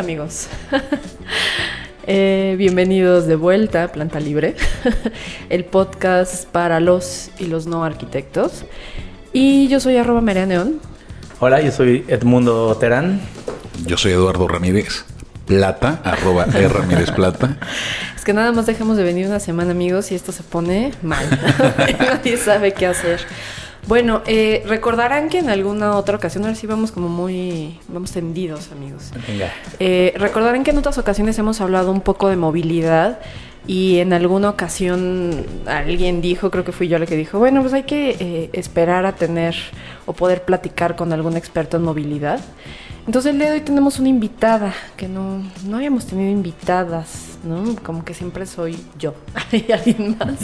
Hola amigos. Eh, bienvenidos de vuelta a Planta Libre, el podcast para los y los no arquitectos. Y yo soy arroba María Neón. Hola, yo soy Edmundo Terán. Yo soy Eduardo Ramírez. Plata, arroba R Ramírez Plata. Es que nada más dejamos de venir una semana amigos y esto se pone mal. Nadie sabe qué hacer. Bueno, eh, recordarán que en alguna otra ocasión, ahora sí vamos como muy, vamos tendidos amigos. Venga. Eh, recordarán que en otras ocasiones hemos hablado un poco de movilidad y en alguna ocasión alguien dijo, creo que fui yo la que dijo, bueno, pues hay que eh, esperar a tener o poder platicar con algún experto en movilidad. Entonces el día de hoy tenemos una invitada, que no, no habíamos tenido invitadas, ¿no? Como que siempre soy yo y alguien más.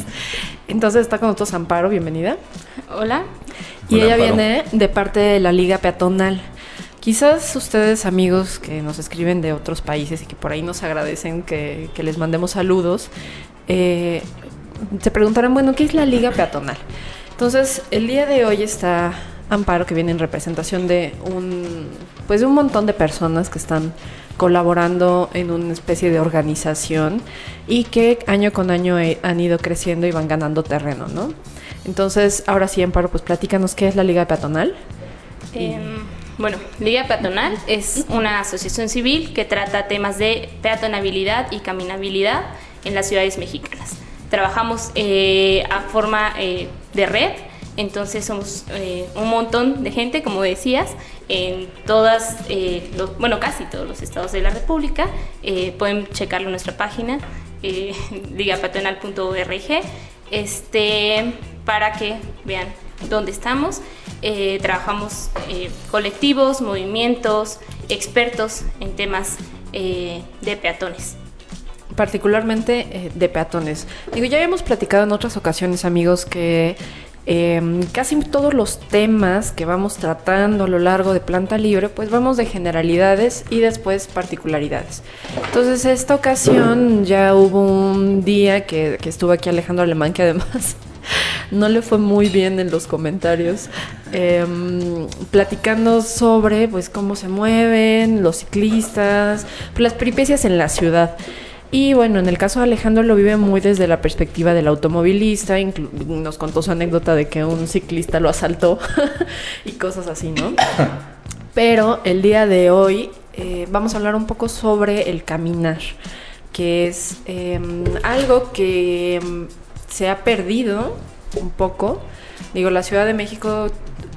Entonces está con nosotros Amparo, bienvenida. Hola. Y Hola, ella Amparo. viene de parte de la Liga Peatonal. Quizás ustedes, amigos que nos escriben de otros países y que por ahí nos agradecen que, que les mandemos saludos, eh, se preguntarán, bueno, ¿qué es la Liga Peatonal? Entonces, el día de hoy está Amparo, que viene en representación de un, pues de un montón de personas que están colaborando en una especie de organización y que año con año eh, han ido creciendo y van ganando terreno, ¿no? Entonces, ahora sí, Amparo, pues platícanos qué es la Liga Peatonal. Em, bueno, Liga Peatonal es una asociación civil que trata temas de peatonabilidad y caminabilidad en las ciudades mexicanas. Trabajamos eh, a forma eh, de red, entonces somos eh, un montón de gente, como decías, en todas, eh, los- bueno, casi todos los estados de la República. Eh, pueden checarlo en nuestra página, eh, ligapeatonal.org, este, para que vean dónde estamos. Eh, trabajamos colectivos, movimientos, expertos en temas de peatones. particularmente de peatones. Digo, ya habíamos platicado en otras ocasiones, amigos, que eh, casi todos los temas que vamos tratando a lo largo de Planta Libre, pues vamos de generalidades y después particularidades. Entonces, esta ocasión ya hubo un día que, estuvo aquí Alejandro Alemán, que además no le fue muy bien en los comentarios, em, platicando sobre pues cómo se mueven los ciclistas, las peripecias en la ciudad. Y bueno, en el caso de Alejandro lo vive muy desde la perspectiva del automovilista, nos contó su anécdota de que un ciclista lo asaltó y cosas así, ¿no? Pero el día de hoy eh, vamos a hablar un poco sobre el caminar, que es em, algo que em, se ha perdido un poco. Digo, la Ciudad de México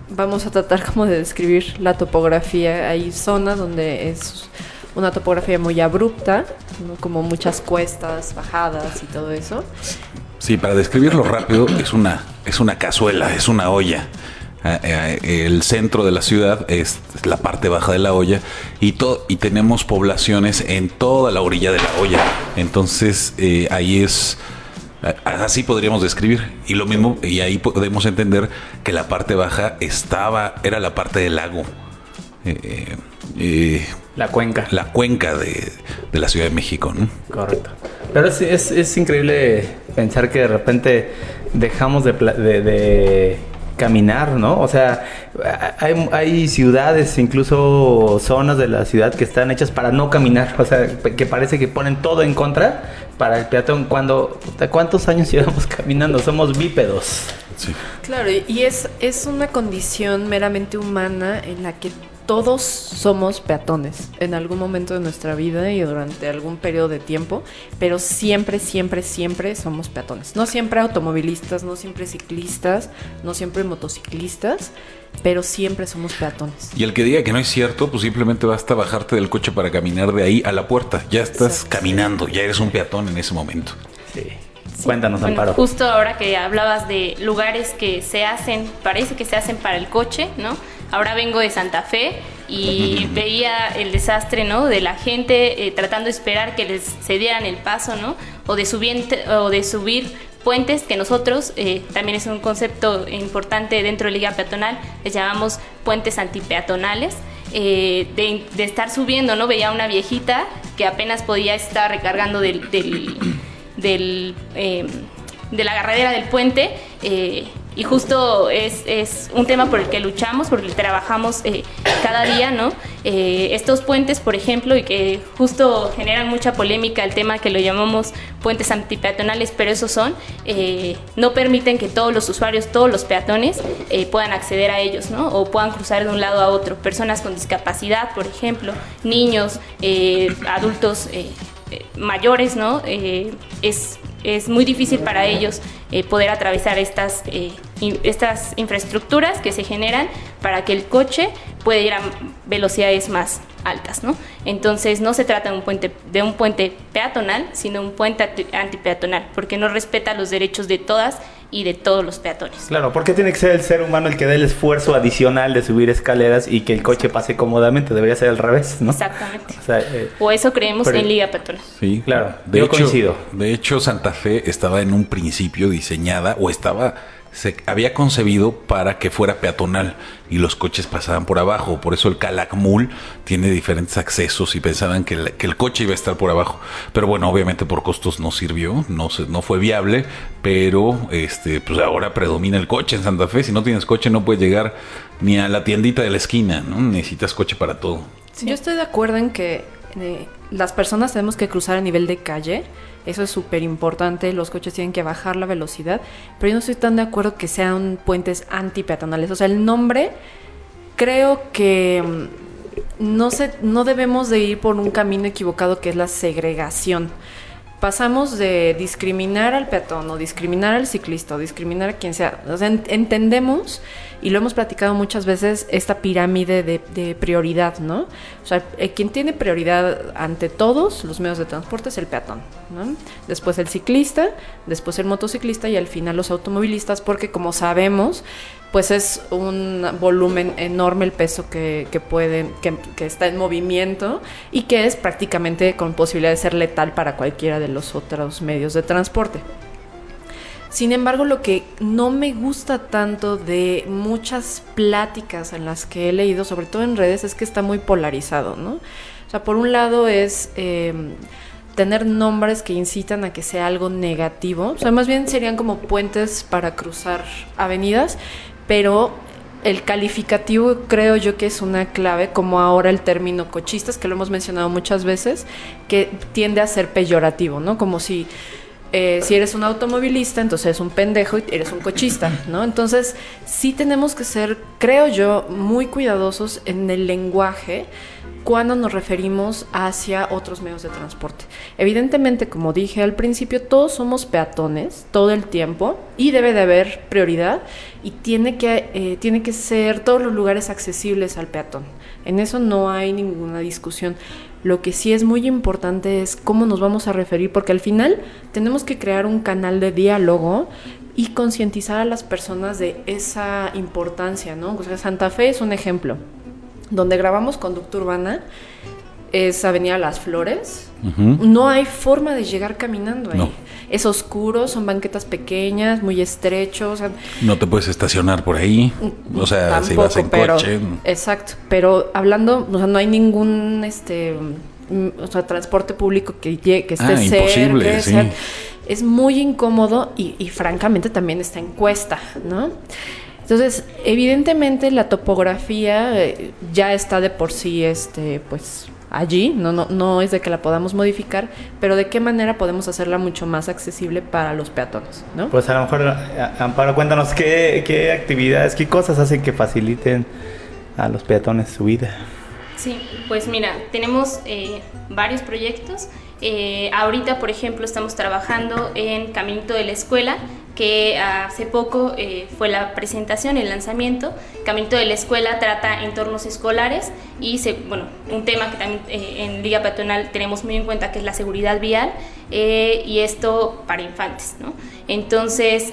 vamos a tratar como de describir la topografía. Hay zonas donde es una topografía muy abrupta, como muchas cuestas, bajadas y todo eso. Sí, para describirlo rápido, es una, es una cazuela, es una olla. Eh, eh, El centro de la ciudad es la parte baja de la olla y, to- y tenemos poblaciones en toda la orilla de la olla. Entonces eh, ahí es, así podríamos describir. Y lo mismo, y ahí podemos entender que la parte baja estaba, era la parte del lago. Eh, eh, La cuenca. la cuenca de, de la Ciudad de México, ¿no? Correcto. Pero es, es- es increíble pensar que de repente dejamos de, de- de caminar, ¿no? O sea, hay, hay ciudades, incluso zonas de la ciudad que están hechas para no caminar. O sea, que parece que ponen todo en contra para el peatón. Cuando, ¿cuántos años llevamos caminando? Somos bípedos. Sí. Claro, y- y es, es una condición meramente humana en la que todos somos peatones en algún momento de nuestra vida y durante algún periodo de tiempo, pero siempre, siempre, siempre somos peatones. No siempre automovilistas, no siempre ciclistas, no siempre motociclistas, pero siempre somos peatones. Y el que diga que no es cierto, pues simplemente basta bajarte del coche para caminar de ahí a la puerta. Ya estás Exacto. caminando, ya eres un peatón en ese momento. Sí. Cuéntanos, Bueno, Amparo. Justo ahora que hablabas de lugares que se hacen, parece que se hacen para el coche, ¿no? Ahora vengo de Santa Fe y veía el desastre, ¿no? De la gente eh, tratando de esperar que les cedieran el paso, ¿no? O de subir, o de subir puentes que nosotros, eh, también es un concepto importante dentro de Liga Peatonal, les llamamos puentes antipeatonales. eh, de, de estar subiendo, ¿no? Veía una viejita que apenas podía estar recargando del, del, del, eh, de la agarradera del puente eh, y justo es, es, un tema por el que luchamos, por el que trabajamos eh, cada día, ¿no? Eh, estos puentes, por ejemplo, y que justo generan mucha polémica el tema que lo llamamos puentes antipeatonales, pero esos son, eh, no permiten que todos los usuarios, todos los peatones puedan acceder a ellos, ¿no? O puedan cruzar de un lado a otro. Personas con discapacidad, por ejemplo, niños, adultos mayores, ¿no? es es muy difícil para ellos poder atravesar estas, estas infraestructuras que se generan para que el coche pueda ir a velocidades más altas, ¿no? Entonces no se trata de un puente, de un puente peatonal, sino un puente antipeatonal, porque no respeta los derechos de todas y de todos los peatones. Claro, porque tiene que ser el ser humano el que dé el esfuerzo adicional de subir escaleras y que el coche pase cómodamente, debería ser al revés, ¿no? Exactamente. O, sea, eh, o eso creemos pero, en Liga Peatonal. Sí, claro. De yo hecho, coincido. De hecho, Santa Fe estaba en un principio diseñada o estaba se había concebido para que fuera peatonal y los coches pasaban por abajo. Por eso el Calakmul tiene diferentes accesos y pensaban que el, coche iba a estar por abajo. Pero bueno, obviamente por costos no sirvió, no, se, no fue viable, pero este, pues ahora predomina el coche en Santa Fe. Si no tienes coche no puedes llegar ni a la tiendita de la esquina, ¿no? Necesitas coche para todo. Sí. Yo estoy de acuerdo en que eh, las personas tenemos que cruzar a nivel de calle. Eso es súper importante. Los coches tienen que bajar la velocidad. Pero yo no estoy tan de acuerdo que sean puentes antipeatonales. O sea, el nombre creo que mm, no, se, no debemos de ir por un camino equivocado que es la segregación. Pasamos de discriminar al peatón o discriminar al ciclista o discriminar a quien sea. O sea, ent entendemos y lo hemos platicado muchas veces, esta pirámide de, de, prioridad, ¿no? O sea, eh, quien tiene prioridad ante todos los medios de transporte es el peatón, ¿no? Después el ciclista, después el motociclista y al final los automovilistas, porque como sabemos, pues es un volumen enorme el peso que, que puede, que, que, está en movimiento y que es prácticamente con posibilidad de ser letal para cualquiera de los otros medios de transporte. Sin embargo, lo que no me gusta tanto de muchas pláticas en las que he leído, sobre todo en redes, es que está muy polarizado, ¿no? O sea, por un lado es eh, tener nombres que incitan a que sea algo negativo, o sea, más bien serían como puentes para cruzar avenidas, pero el calificativo creo yo que es una clave, como ahora el término cochistas, que lo hemos mencionado muchas veces, que tiende a ser peyorativo, ¿no? Como si eh, si eres un automovilista, entonces eres un pendejo y eres un cochista, ¿no? Entonces, sí tenemos que ser, creo yo, muy cuidadosos en el lenguaje cuando nos referimos hacia otros medios de transporte. Evidentemente, como dije al principio, todos somos peatones todo el tiempo y debe de haber prioridad y tiene que, eh, tiene que ser todos los lugares accesibles al peatón. En eso no hay ninguna discusión. Lo que sí es muy importante es cómo nos vamos a referir, porque al final tenemos que crear un canal de diálogo y concientizar a las personas de esa importancia, ¿no? O sea, Santa Fe es un ejemplo. Donde grabamos Conducta Urbana es Avenida Las Flores. Uh -huh. No hay forma de llegar caminando ahí. No. Es oscuro, son banquetas pequeñas, muy estrechos. O sea, no te puedes estacionar por ahí. O sea, tampoco, si vas en pero, coche. Exacto. Pero hablando, o sea, no hay ningún este o sea, transporte público que, que esté ah, cerca. Imposible, o sea, es muy incómodo y, y francamente también está en cuesta, ¿no? Entonces, evidentemente la topografía eh, ya está de por sí, este, pues, allí, no, no, no es de que la podamos modificar, pero de qué manera podemos hacerla mucho más accesible para los peatones, ¿no? Pues a lo mejor, Amparo, cuéntanos qué, qué actividades, qué cosas hacen que faciliten a los peatones su vida. Sí, pues mira, tenemos eh, varios proyectos. Eh, ahorita, por ejemplo, estamos trabajando en Caminito de la Escuela, que hace poco eh, fue la presentación, el lanzamiento. Caminito de la Escuela trata entornos escolares y, se, bueno, un tema que también eh, en Liga Peatonal tenemos muy en cuenta que es la seguridad vial eh, y esto para infantes. ¿no? Entonces,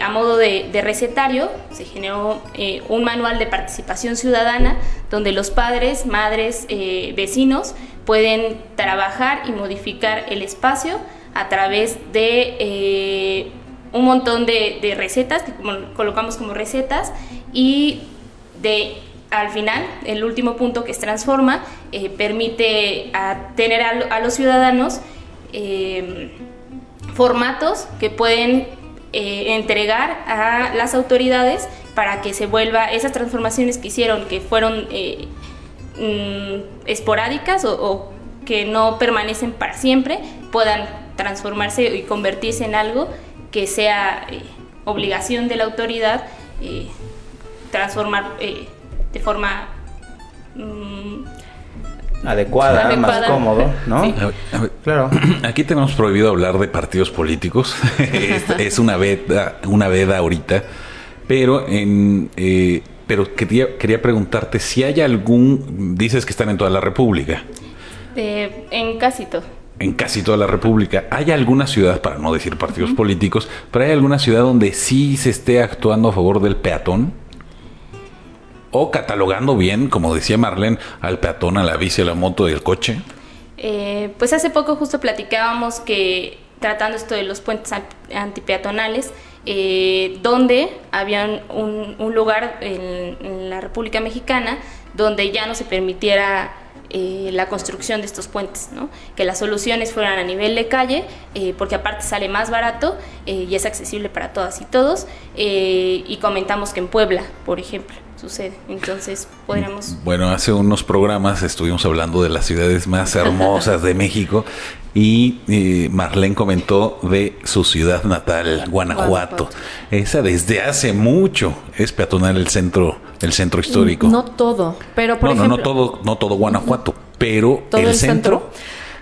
a modo de, recetario, se generó un manual de participación ciudadana donde los padres, madres, vecinos pueden trabajar y modificar el espacio a través de un montón de, recetas que colocamos como recetas y de al final, el último punto que es transforma, eh, permite a tener a, los ciudadanos eh, formatos que pueden eh, entregar a las autoridades para que se vuelva esas transformaciones que hicieron, que fueron mm, esporádicas o, que no permanecen para siempre, puedan transformarse y convertirse en algo que sea eh, obligación de la autoridad eh, transformar eh, de forma mm, adecuada, más cómodo, ¿no? Claro. Aquí tenemos prohibido hablar de partidos políticos. es, una veda, una veda ahorita. Pero en pero quería, quería preguntarte si hay algún, dices que están en toda la República. en casi todo en casi toda la República. ¿Hay alguna ciudad, para no decir partidos políticos, pero hay alguna ciudad donde sí se esté actuando a favor del peatón? ¿O catalogando bien, como decía Marlene, al peatón, a la bici, a la moto y al coche? Eh, pues hace poco justo platicábamos que tratando esto de los puentes antipeatonales, eh, donde había un, lugar en, la República Mexicana donde ya no se permitiera eh, la construcción de estos puentes, que las soluciones fueran a nivel de calle, eh, porque aparte sale más barato eh, y es accesible para todas y todos, y comentamos que en Puebla, por ejemplo, sucede. Entonces, podríamos... Bueno, hace unos programas estuvimos hablando de las ciudades más hermosas de México y Marlene comentó de su ciudad natal, Guanajuato. Esa desde hace mucho es peatonal el centro el centro histórico. No todo, pero por no, ejemplo, no, no todo, no todo Guanajuato, pero el, centro,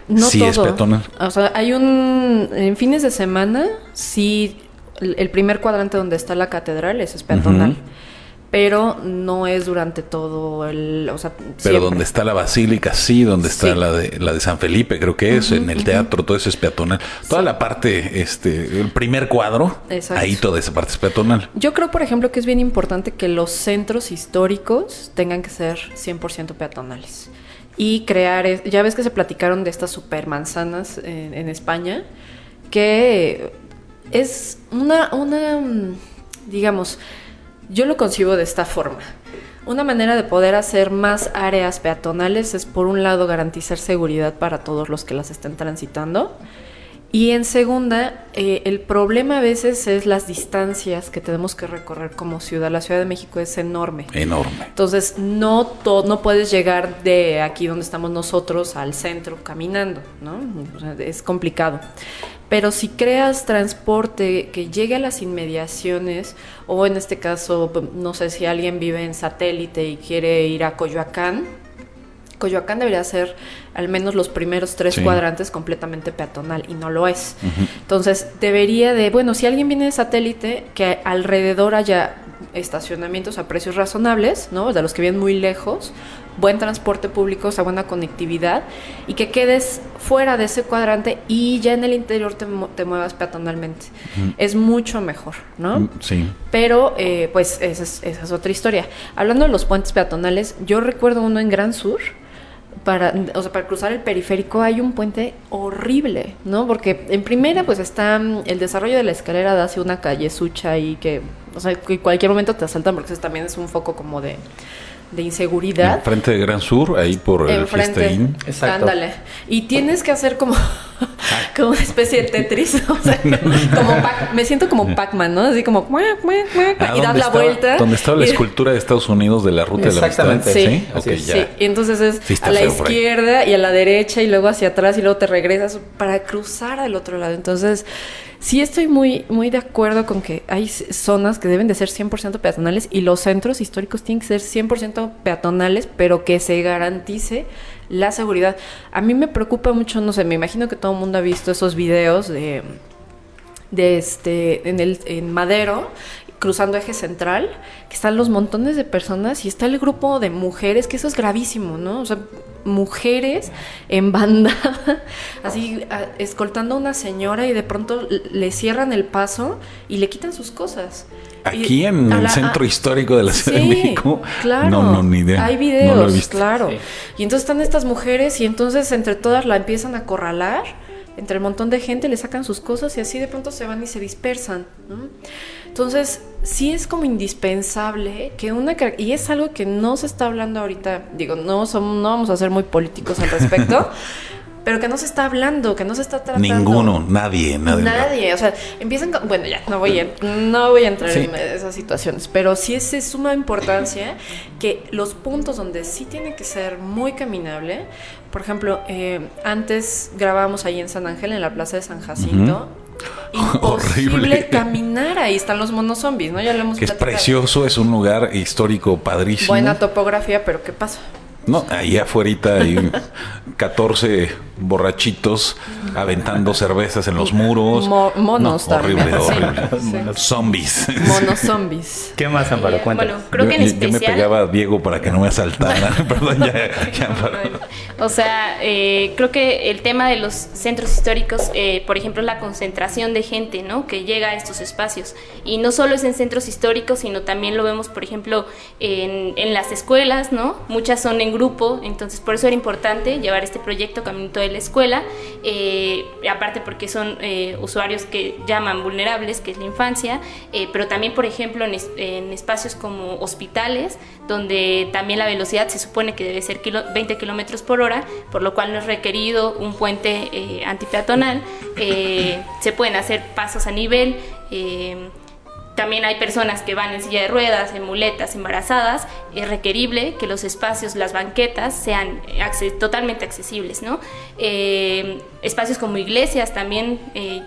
no sí es peatonal. O sea, hay un en fines de semana sí el primer cuadrante donde está la catedral ese es peatonal pero no es durante todo el, o sea, pero donde está la basílica sí, donde está la de la de San Felipe, creo que es, en el teatro todo eso es peatonal. Toda la parte este el primer cuadro, ahí toda esa parte es peatonal. Yo creo, por ejemplo, que es bien importante que los centros históricos tengan que ser 100% peatonales. Y crear, ya ves que se platicaron de estas supermanzanas en, en España, que es una, una digamos, yo lo concibo de esta forma. Una manera de poder hacer más áreas peatonales es, por un lado, garantizar seguridad para todos los que las estén transitando. Y en segunda, eh, el problema a veces es las distancias que tenemos que recorrer como ciudad. La Ciudad de México es enorme. Enorme. Entonces, no, no puedes llegar de aquí donde estamos nosotros al centro caminando, ¿no? es complicado. Pero si creas transporte que llegue a las inmediaciones, o en este caso, no sé si alguien vive en satélite y quiere ir a Coyoacán, Coyoacán debería ser al menos los primeros tres cuadrantes completamente peatonal y no lo es. Entonces, debería de, bueno, si alguien viene de satélite, que alrededor haya estacionamientos a precios razonables, ¿no? De los que vienen muy lejos, buen transporte público, o sea, buena conectividad, y que quedes fuera de ese cuadrante y ya en el interior te, muevas peatonalmente. Es mucho mejor, ¿no? Mm, sí. Pero, eh, pues, esa es, esa es otra historia. Hablando de los puentes peatonales, yo recuerdo uno en Gran Sur, para, o sea, para cruzar el periférico hay un puente horrible, ¿no? Porque en primera pues está mm, el desarrollo de la escalera de hacia una calle sucha y que, o sea, que en cualquier momento te asaltan porque eso también es un foco como de de inseguridad. Frente de Gran Sur, ahí por el Fiesta Exacto. Ándale. Y tienes que hacer como, como una especie de Tetris. O sea, como me siento como Pac-Man, ¿no? Así como ah, y das la vuelta. Donde estaba la escultura de Estados Unidos de la ruta de la amistad. Sí, ¿Sí? sí. Y entonces es a la izquierda y a la derecha y luego hacia atrás y luego te regresas para cruzar al otro lado. Entonces sí estoy muy, muy de acuerdo con que hay zonas que deben de ser 100% peatonales y los centros históricos tienen que ser 100% peatonales, pero que se garantice la seguridad. A mí me preocupa mucho, no sé, me imagino que todo el mundo ha visto esos videos de de este, en el, en Madero, cruzando eje central, que están los montones de personas y está el grupo de mujeres, que eso es gravísimo, ¿no? O sea, mujeres en banda, así a- escoltando a una señora y de pronto le cierran el paso y le quitan sus cosas. Aquí Y en el la- centro a- histórico de la Ciudad de México. Claro. No, no, ni idea. Hay No videos, lo he visto. claro. Sí. Y entonces están estas mujeres y entonces entre todas la empiezan a acorralar, entre el montón de gente le sacan sus cosas y así de pronto se van y se dispersan. ¿no? Entonces, sí es como indispensable que una y es algo que no se está hablando ahorita, digo, no somos, no vamos a ser muy políticos al respecto, pero que no se está hablando, que no se está tratando. Ninguno, nadie, nadie. Nadie, o sea, empiezan con, bueno, ya, no voy a, no voy a entrar Sí. en esas situaciones, pero sí es de suma importancia que los puntos donde sí tiene que ser muy caminable, por ejemplo, eh, antes grabábamos ahí en San Ángel, en la plaza de San Jacinto, imposible Horrible. caminar, ahí están los monos zombies, ¿no? Ya lo hemos Que es precioso, es un lugar histórico padrísimo. Buena topografía, pero ¿qué pasa? No, ahí afuera hay 14 borrachitos aventando cervezas en los muros. Mo- monos No, también. Horrible, sí, horrible. sí. Zombies. Monos zombies. ¿Qué más, Amparo? Bueno, creo yo, que en yo- yo me pegaba a Diego para que no me asaltara. Perdón, ya, ya, Amparo. O sea, eh, creo que el tema de los centros históricos, eh, por ejemplo, la concentración de gente, ¿no? Que llega a estos espacios. Y no solo es en centros históricos, sino también lo vemos, por ejemplo, en, en las escuelas, ¿no? Muchas son en grupo, entonces por eso era importante llevar este proyecto Caminito de la Escuela, eh, aparte porque son eh, usuarios que llaman vulnerables, que es la infancia, eh, pero también, por ejemplo, en, es- en espacios como hospitales, donde también la velocidad se supone que debe ser kilo- 20 kilómetros por hora, por lo cual no es requerido un puente antipeatonal. Se pueden hacer pasos a nivel. Eh, también hay personas que van en silla de ruedas, en muletas, embarazadas. Es requerible que los espacios, las banquetas, sean acce- totalmente accesibles, ¿no? Eh, espacios como iglesias también eh,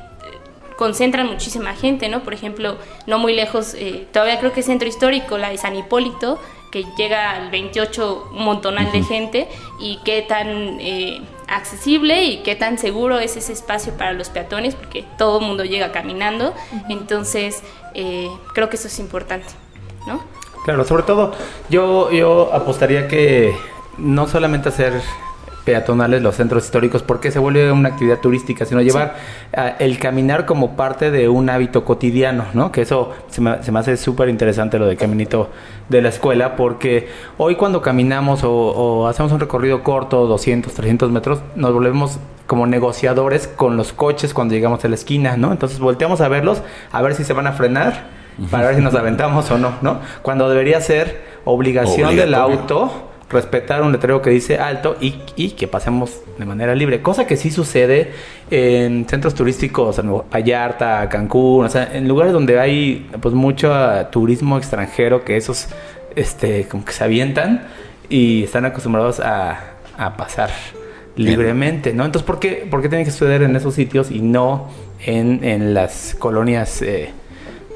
concentran muchísima gente, ¿no? Por ejemplo, no muy lejos, eh, todavía creo que es centro histórico, la de San Hipólito, que llega al 28 un montonal de gente, y qué tan eh, accesible y qué tan seguro es ese espacio para los peatones, porque todo el mundo llega caminando, entonces eh, creo que eso es importante, ¿no? Claro, sobre todo yo, yo apostaría que no solamente hacer peatonales los centros históricos porque se vuelve una actividad turística, sino llevar ah, el caminar como parte de un hábito cotidiano, ¿no? Que eso se me, se me hace súper interesante lo del caminito de la escuela porque hoy cuando caminamos o, o hacemos un recorrido corto, 200, 300 metros, nos volvemos como negociadores con los coches cuando llegamos a la esquina, ¿no? Entonces volteamos a verlos a ver si se van a frenar para ver si nos aventamos o no, ¿no? Cuando debería ser obligación del auto respetar un letrero que dice alto y, y que pasemos de manera libre, cosa que sí sucede en centros turísticos, en Vallarta, Cancún, o sea, en lugares donde hay pues mucho turismo extranjero que esos este como que se avientan y están acostumbrados a, a pasar libremente, ¿no? Entonces, ¿por qué, por qué tiene que suceder en esos sitios y no en, en las colonias eh,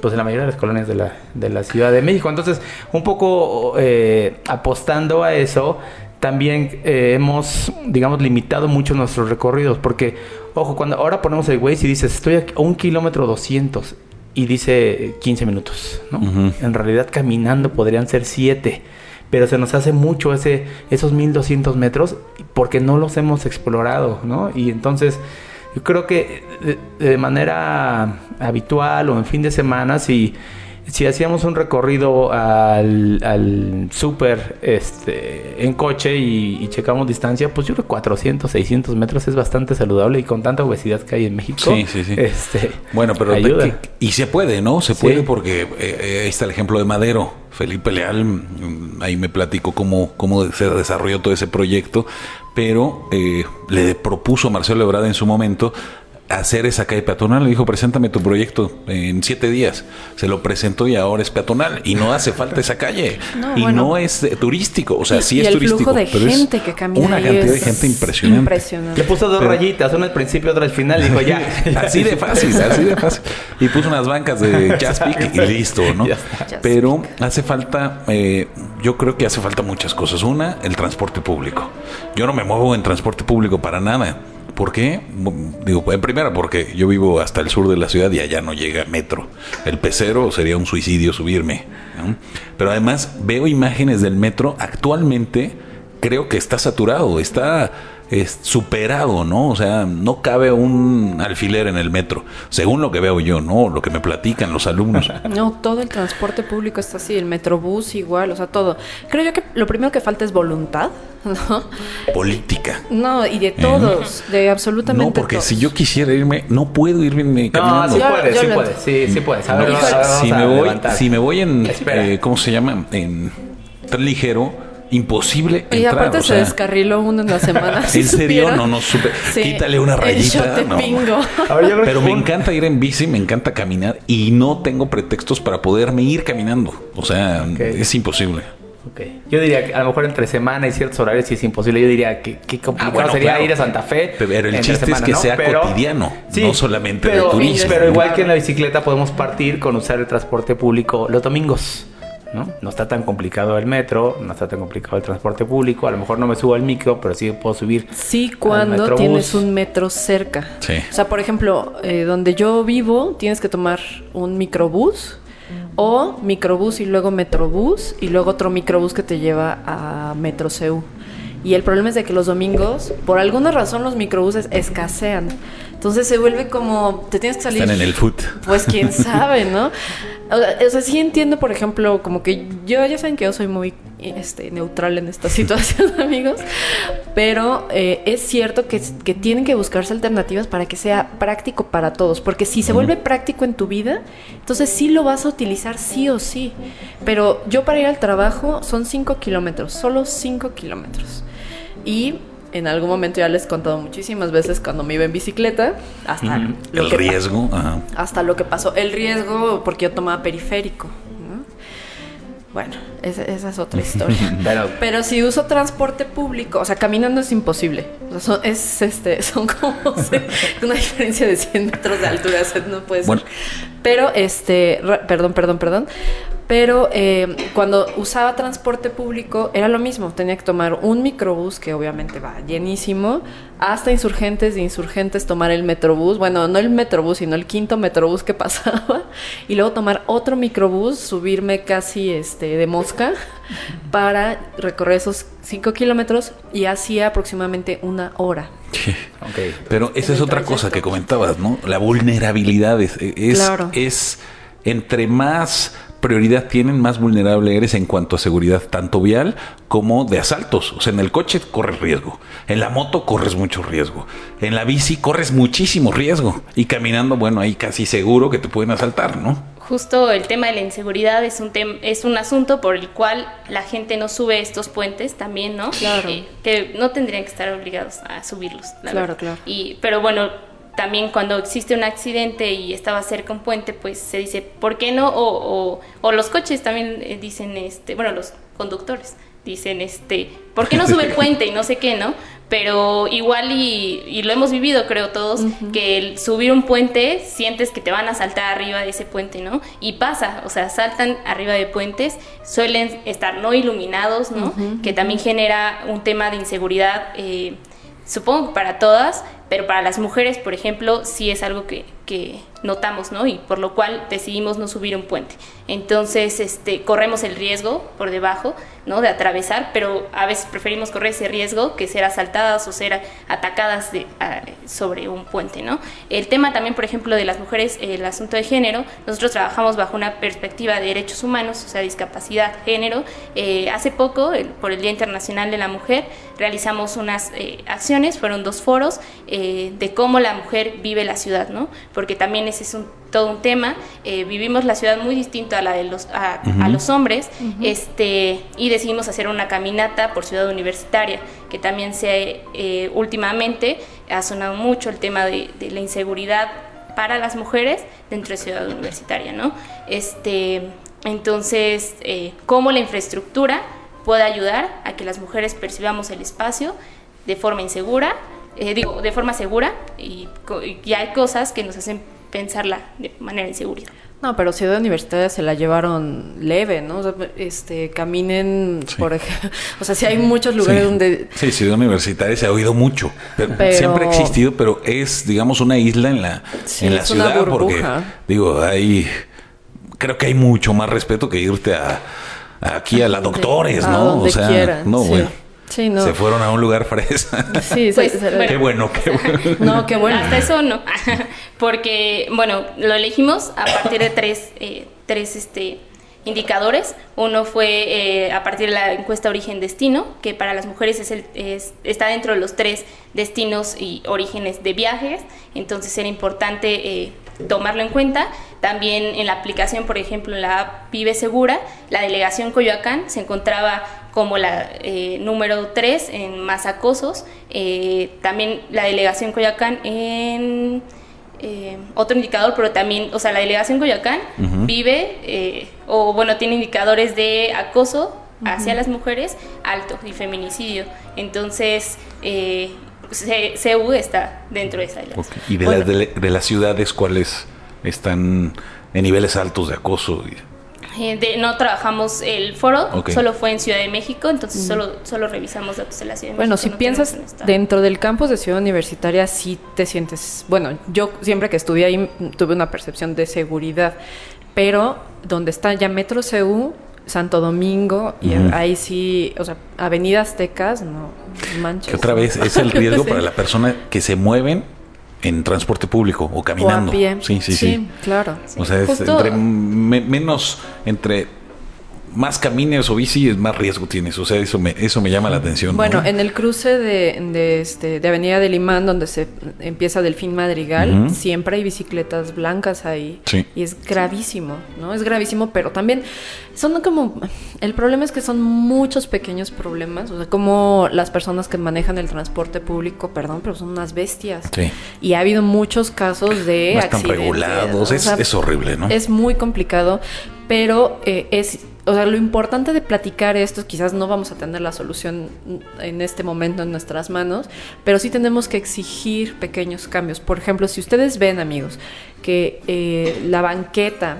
pues en la mayoría de las colonias de la, de la Ciudad de México. Entonces, un poco eh, apostando a eso, también eh, hemos, digamos, limitado mucho nuestros recorridos, porque, ojo, cuando ahora ponemos el Waze y dices, estoy a un kilómetro 200 y dice 15 minutos, ¿no? En realidad caminando podrían ser 7, pero se nos hace mucho ese, esos 1200 metros porque no los hemos explorado, ¿no? Y entonces yo creo que de, de manera habitual o en fin de semana, si, si hacíamos un recorrido al, al súper este, en coche y, y checamos distancia, pues yo creo que 400, 600 metros es bastante saludable y con tanta obesidad que hay en México. Sí, sí, sí. Este, Bueno, pero de ayuda. que- y se puede, ¿no? Se Sí. puede porque eh, eh, ahí está el ejemplo de Madero. Felipe Leal, mm, ahí me platicó cómo, cómo se desarrolló todo ese proyecto, pero eh, le propuso Marcelo Ebrard en su momento hacer esa calle peatonal. Le dijo, preséntame tu proyecto en siete días. Se lo presentó y ahora es peatonal. Y no hace falta esa calle. No, y bueno. no es eh, turístico. O sea, Y- sí y es el turístico. flujo de pero es gente que camina Una ahí cantidad de gente impresionante. impresionante. Le puso dos Pero- rayitas, una al principio, otra al final, y dijo ya. Así de fácil, así de fácil. Y puso unas bancas de Jaspic y listo, ¿no? Pero hace falta, eh, yo creo que hace falta muchas cosas. Una, el transporte público. Yo no me muevo en transporte público para nada. ¿Por qué? Digo, en primera, porque yo vivo hasta el sur de la ciudad y allá no llega metro. El pecero sería un suicidio subirme. Pero además veo imágenes del metro actualmente, creo que está saturado, está es superado, ¿no? O sea, no cabe un alfiler en el metro, según lo que veo yo, ¿no? Lo que me platican los alumnos. No, todo el transporte público está así, el metrobús igual, o sea, todo. Creo yo que lo primero que falta es voluntad, ¿no? Política. No, y de todos, de absolutamente No, porque todos. si yo quisiera irme, no puedo irme No, caminando. sí Yo- puedes, sí puedes, sí, sí puedes. A ver, No, vamos a- vamos si me voy, si me voy en, eh, ¿cómo se llama? En tren ligero, imposible Y entrar. aparte o se sea, descarriló uno en la semana. ¿sí ¿En serio? No, no supe. Sí, Quítale una rayita. no. A ver, Pero me encanta ir en bici, me encanta caminar y no tengo pretextos para poderme ir caminando. O sea, es imposible. Ok. Yo diría que a lo mejor entre semana y ciertos horarios sí es imposible. Yo diría que qué complicado Ah, bueno, sería claro. ir a Santa Fe. Pero el chiste es que sea cotidiano, no solamente de turismo. Pero igual que en la bicicleta podemos partir con usar el transporte público los domingos. ¿No? no está tan complicado el metro, no está tan complicado el transporte público. A lo mejor no me subo al micro, pero sí puedo subir. Sí, cuando tienes un metro cerca. Sí. O sea, por ejemplo, eh, donde yo vivo, tienes que tomar un microbús o microbús y luego metrobús y luego otro microbús que te lleva a Metro CU. Y el problema es de que los domingos, por alguna razón, los microbuses escasean. Entonces se vuelve como, te tienes que salir. Están en el foot. Pues quién sabe, ¿no? O sea, sí entiendo, por ejemplo, como que yo, ya saben que yo soy muy este, neutral en esta situación, amigos, pero eh, es cierto que, que tienen que buscarse alternativas para que sea práctico para todos, porque si se vuelve práctico en tu vida, entonces sí lo vas a utilizar sí o sí. Pero yo para ir al trabajo son 5 kilómetros, solo 5 kilómetros. Y en algún momento ya les he contado muchísimas veces cuando me iba en bicicleta, hasta lo El que riesgo. ajá. hasta lo que pasó. El riesgo porque yo tomaba periférico. ¿no? Bueno, esa, esa es otra historia. Pero, Pero si uso transporte público, o sea, caminando es imposible. O sea, son, es, este, son como una diferencia de 100 metros de altura, o sea, no puede ser. Bueno. Pero, este, perdón, perdón, perdón. Pero eh, cuando usaba transporte público era lo mismo. Tenía que tomar un microbús, que obviamente va llenísimo, hasta insurgentes, de insurgentes tomar el metrobús. Bueno, no el metrobús, sino el quinto metrobús que pasaba. Y luego tomar otro microbús, subirme casi este, de mosca para recorrer esos 5 kilómetros y hacía aproximadamente una hora. Pero esa es otra cosa que comentabas, ¿no? La vulnerabilidad es, es, Claro. es entre más prioridad tienen, más vulnerable eres en cuanto a seguridad, tanto vial como de asaltos. O sea, en el coche corres riesgo, en la moto corres mucho riesgo, en la bici corres muchísimo riesgo y caminando, bueno, ahí casi seguro que te pueden asaltar, ¿no? Justo el tema de la inseguridad es un tem- es un asunto por el cual la gente no sube estos puentes también, ¿no? Claro. Eh, que no tendrían que estar obligados a subirlos. la Claro, verdad. claro. Y, pero bueno, también cuando existe un accidente y estaba cerca un puente, pues se dice, ¿por qué no? O, o, o los coches también eh, dicen, este, bueno, los conductores dicen, este, ¿por qué no sube el puente y no sé qué, no? Pero igual y, y lo hemos vivido, creo todos, que el subir un puente sientes que te van a saltar arriba de ese puente, ¿no? Y pasa, o sea, saltan arriba de puentes, suelen estar no iluminados, ¿no? Que también genera un tema de inseguridad. eh, supongo que para todas, pero para las mujeres, por ejemplo, sí es algo que, que notamos, ¿no? Y por lo cual decidimos no subir un puente. Entonces, este, corremos el riesgo por debajo, ¿no? De atravesar, pero a veces preferimos correr ese riesgo que ser asaltadas o ser atacadas de, sobre un puente, ¿no? El tema también, por ejemplo, de las mujeres, el asunto de género, nosotros trabajamos bajo una perspectiva de derechos humanos, o sea, discapacidad, género. Eh, hace poco, por el Día Internacional de la Mujer, realizamos unas eh, acciones, fueron dos foros, eh, de cómo la mujer vive la ciudad, ¿no? Porque también ese es un, todo un tema. eh, vivimos la ciudad muy distinto a la de los, a, a los hombres, este, y decidimos hacer una caminata por ciudad universitaria, que también se, eh, últimamente ha sonado mucho el tema de, de la inseguridad para las mujeres dentro de ciudad universitaria, ¿no? Este, entonces, eh, cómo la infraestructura puede ayudar a que las mujeres percibamos el espacio de forma insegura, eh, digo, de forma segura, y, co- y hay cosas que nos hacen pensarla de manera de seguridad. No, pero Ciudad Universitaria se la llevaron leve, ¿no? O sea, este, caminen, Sí. por ejemplo, o sea, sí hay muchos lugares Sí. donde Sí, Ciudad Universitaria se ha oído mucho. Pero, Pero- Siempre ha existido, pero es, digamos, una isla en la, Sí, en la es una ciudad. Porque, digo, hay. Creo que hay mucho más respeto que irte a. Aquí a la Doctores, a ¿no? donde o sea, quieran, no, sí. bueno. Sí, no. Se fueron a un lugar fresa. Sí, se- Pues, se- qué bueno, qué bueno. No, qué bueno. Hasta eso no, porque, bueno, lo elegimos a partir de tres, eh, tres este, indicadores. Uno fue eh, a partir de la encuesta origen-destino, que para las mujeres es el, es- está dentro de los tres destinos y orígenes de viajes, entonces era importante eh, tomarlo en cuenta. También en la aplicación, por ejemplo, en la app Vive Segura, la delegación Coyoacán se encontraba como la eh, número 3 en más acosos. Eh, también la delegación Coyoacán en eh, otro indicador, pero también, o sea, la delegación Coyoacán Ujú. vive, eh, o bueno, tiene indicadores de acoso hacia las mujeres alto y feminicidio. Entonces, eh, C- CEU está dentro de esa delegación. Y de, Bueno. las de, de las ciudades, ¿cuáles están en niveles altos de acoso? Y- Eh, de- no trabajamos el foro, solo fue en Ciudad de México, entonces solo, solo revisamos datos de la Ciudad de Bueno, México. si no piensas dentro del campus de Ciudad Universitaria, sí te sientes, bueno, yo siempre que estudié ahí mm, tuve una percepción de seguridad, pero donde está ya Metro CU, Santo Domingo, y ahí sí, o sea, Avenida Aztecas, no manches. Que otra vez es el riesgo Sí. para la persona que se mueven en transporte público o O caminando. a pie. Sí, sí, sí. claro. O sea, es Justo- entre me- menos, entre más camines o bici, es más riesgo tienes. O sea, eso me, eso me llama la atención. Bueno, ¿no? en el cruce de, de, este, de Avenida del Imán, donde se empieza Delfín Madrigal, siempre hay bicicletas blancas ahí. Sí. Y es gravísimo, ¿no? Es gravísimo, pero también son como... El problema es que son muchos pequeños problemas, o sea, como las personas que manejan el transporte público, perdón, pero son unas bestias. Sí. Y ha habido muchos casos de no están accidentes, regulados, o es, es horrible, ¿no? es muy complicado, pero eh, es, o sea, lo importante de platicar esto, quizás no vamos a tener la solución en este momento en nuestras manos, pero sí tenemos que exigir pequeños cambios. Por ejemplo, si ustedes ven, amigos, que eh, la banqueta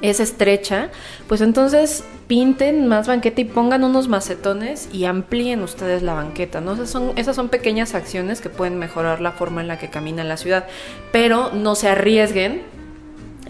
es estrecha, pues entonces pinten más banqueta y pongan unos macetones y amplíen ustedes la banqueta, ¿no? Esas son, esas son pequeñas acciones que pueden mejorar la forma en la que camina la ciudad, pero no se arriesguen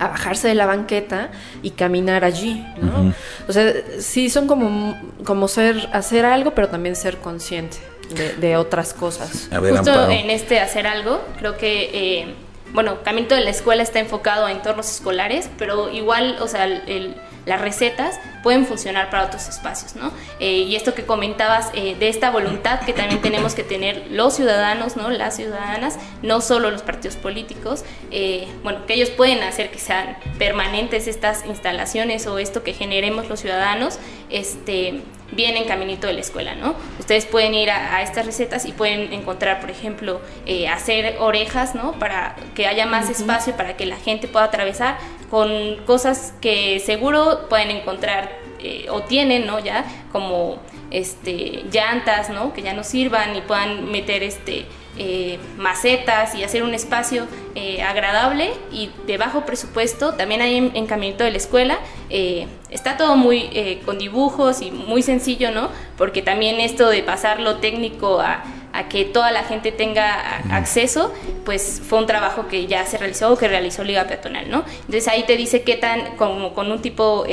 a bajarse de la banqueta y caminar allí, ¿no? O sea, sí son como, como ser, hacer algo, pero también ser consciente de, de otras cosas. A ver, Justo Amparo. en este hacer algo, creo que, eh, bueno, Caminito de la Escuela está enfocado a entornos escolares, pero igual, o sea, el- el- las recetas pueden funcionar para otros espacios, ¿no? Eh, y esto que comentabas eh, de esta voluntad que también tenemos que tener los ciudadanos, ¿no? Las ciudadanas, no solo los partidos políticos, eh, bueno, que ellos pueden hacer que sean permanentes estas instalaciones o esto que generemos los ciudadanos, este viene en caminito de la escuela, ¿no? Ustedes pueden ir a, a estas recetas y pueden encontrar, por ejemplo, eh, hacer orejas, ¿no? Para que haya más espacio para que la gente pueda atravesar con cosas que seguro pueden encontrar eh, o tienen, ¿no? Ya como este llantas, ¿no? Que ya no sirvan y puedan meter este eh, macetas y hacer un espacio eh, agradable y de bajo presupuesto. También hay en, en Caminito de la Escuela. eh, está todo muy con dibujos y muy sencillo, ¿no? Porque también esto de pasar lo técnico a, a que toda la gente tenga acceso, pues fue un trabajo que ya se realizó o que realizó Liga Peatonal, ¿no? Entonces ahí te dice qué tan, como con un tipo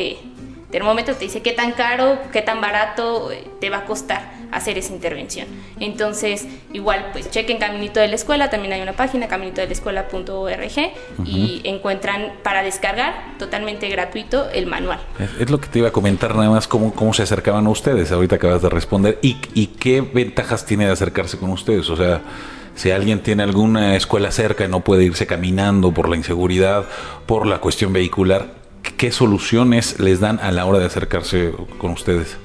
termómetro, te dice qué tan caro, qué tan barato eh, te va a costar hacer esa intervención. Entonces, igual, pues chequen Caminito de la Escuela, también hay una página, caminitodelaescuela.org, y encuentran para descargar totalmente gratuito el manual. Es, es lo que te iba a comentar nada más cómo, cómo se acercaban a ustedes. Ahorita acabas de responder. ¿Y, y qué ventajas tiene de acercarse con ustedes? O sea, si alguien tiene alguna escuela cerca y no puede irse caminando por la inseguridad, por la cuestión vehicular, ¿qué soluciones les dan a la hora de acercarse con ustedes?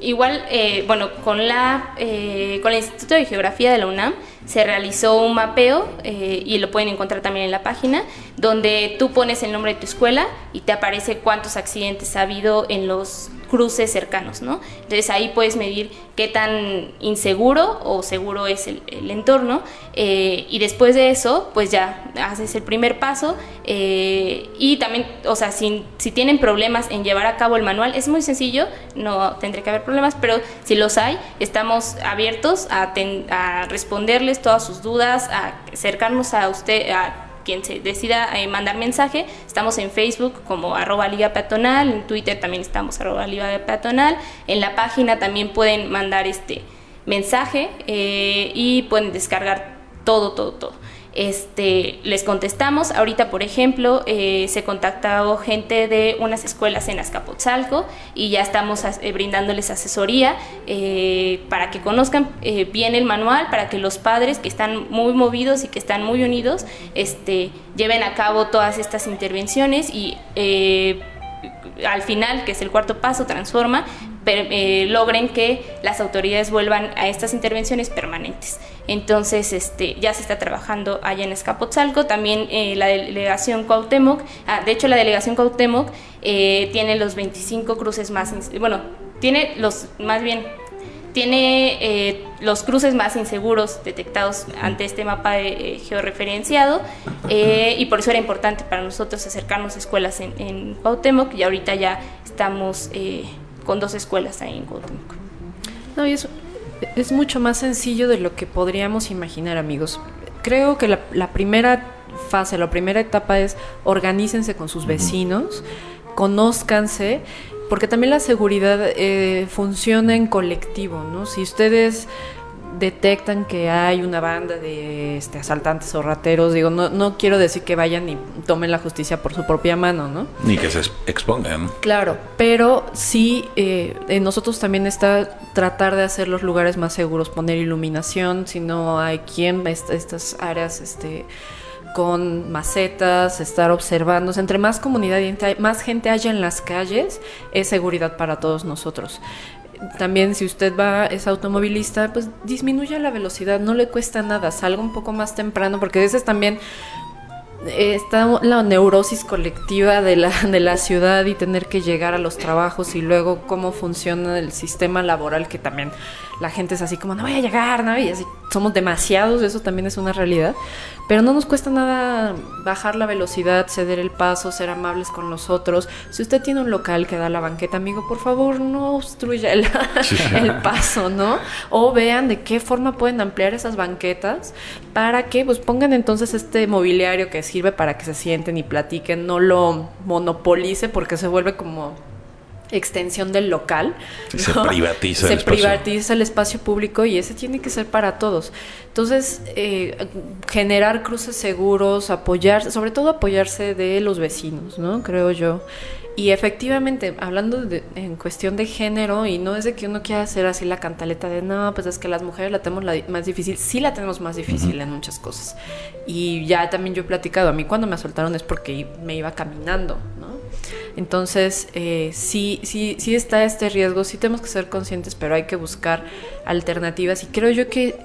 Igual, eh, bueno, con la, eh, con el Instituto de Geografía de la UNAM se realizó un mapeo eh, y lo pueden encontrar también en la página, donde tú pones el nombre de tu escuela y te aparece cuántos accidentes ha habido en los cruces cercanos, ¿no? Entonces ahí puedes medir qué tan inseguro o seguro es el, entorno eh, y después de eso, pues ya haces el primer paso eh, y también, o sea, si, si tienen problemas en llevar a cabo el manual, es muy sencillo, no tendré que haber problemas, pero si los hay, estamos abiertos a, a responderles todas sus dudas, a acercarnos a usted, a quien se decida eh, mandar mensaje, estamos en Facebook como arroba Liga Peatonal, en Twitter también estamos arroba Liga Peatonal, en la página también pueden mandar este mensaje eh, y pueden descargar todo, todo, todo este, les contestamos. Ahorita, por ejemplo, eh, se contactó gente de unas escuelas en Azcapotzalco y ya estamos eh, brindándoles asesoría eh, para que conozcan bien el manual, para que los padres que están muy movidos y que están muy unidos este, lleven a cabo todas estas intervenciones y al final, que es el cuarto paso, transforma, eh, logren que las autoridades vuelvan a estas intervenciones permanentes. Entonces, este, ya se está trabajando allá en Escapotzalco, también eh, la delegación Cuauhtémoc, ah, de hecho la delegación Cuauhtémoc eh, tiene los 25 cruces más, bueno, tiene los, más bien, tiene los cruces más inseguros detectados ante este mapa georreferenciado y por eso era importante para nosotros acercarnos a escuelas en, en y ahorita ya estamos con dos escuelas ahí en Cuauhtémoc. No, y eso es mucho más sencillo de lo que podríamos imaginar, amigos. Creo que la, primera fase, la primera etapa es organícense con sus vecinos, conózcanse, porque también la seguridad eh, funciona en colectivo, ¿no? Si ustedes detectan que hay una banda de este, asaltantes o rateros, digo, no, no quiero decir que vayan y tomen la justicia por su propia mano, ¿no? Ni que se expongan. Claro, pero sí, eh, en nosotros también está tratar de hacer los lugares más seguros, poner iluminación, si no hay quien, estas áreas, este con macetas, estar observando. Entre más comunidad y más gente haya en las calles, es seguridad para todos nosotros también si usted va, es automovilista, pues disminuya la velocidad, no le cuesta nada, salga un poco más temprano, porque a veces también eh, está la neurosis colectiva de la, de la ciudad y tener que llegar a los trabajos y luego cómo funciona el sistema laboral que también la gente es así como no voy a llegar, ¿no? Y así somos demasiados, eso también es una realidad. Pero no nos cuesta nada bajar la velocidad, ceder el paso, ser amables con los otros. Si usted tiene un local que da la banqueta, amigo, por favor no obstruya el, paso, ¿no? O vean de qué forma pueden ampliar esas banquetas para que pues pongan entonces este mobiliario que sirve para que se sienten y platiquen, no lo monopolice porque se vuelve como extensión del local. Se privatiza Se el espacio. privatiza el espacio público y ese tiene que ser para todos. Entonces, eh, generar cruces seguros, apoyar, sobre todo apoyarse de los vecinos, ¿no? Creo yo. Y efectivamente, hablando de, en cuestión de género, y no es de que uno quiera hacer así la cantaleta de no, pues es que las mujeres la tenemos la más difícil, sí la tenemos más difícil en muchas cosas. Y ya también yo he platicado, a mí cuando me asaltaron es porque me iba caminando, ¿no? Entonces, eh, sí, sí, sí está este riesgo, sí tenemos que ser conscientes, pero hay que buscar alternativas. Y creo yo que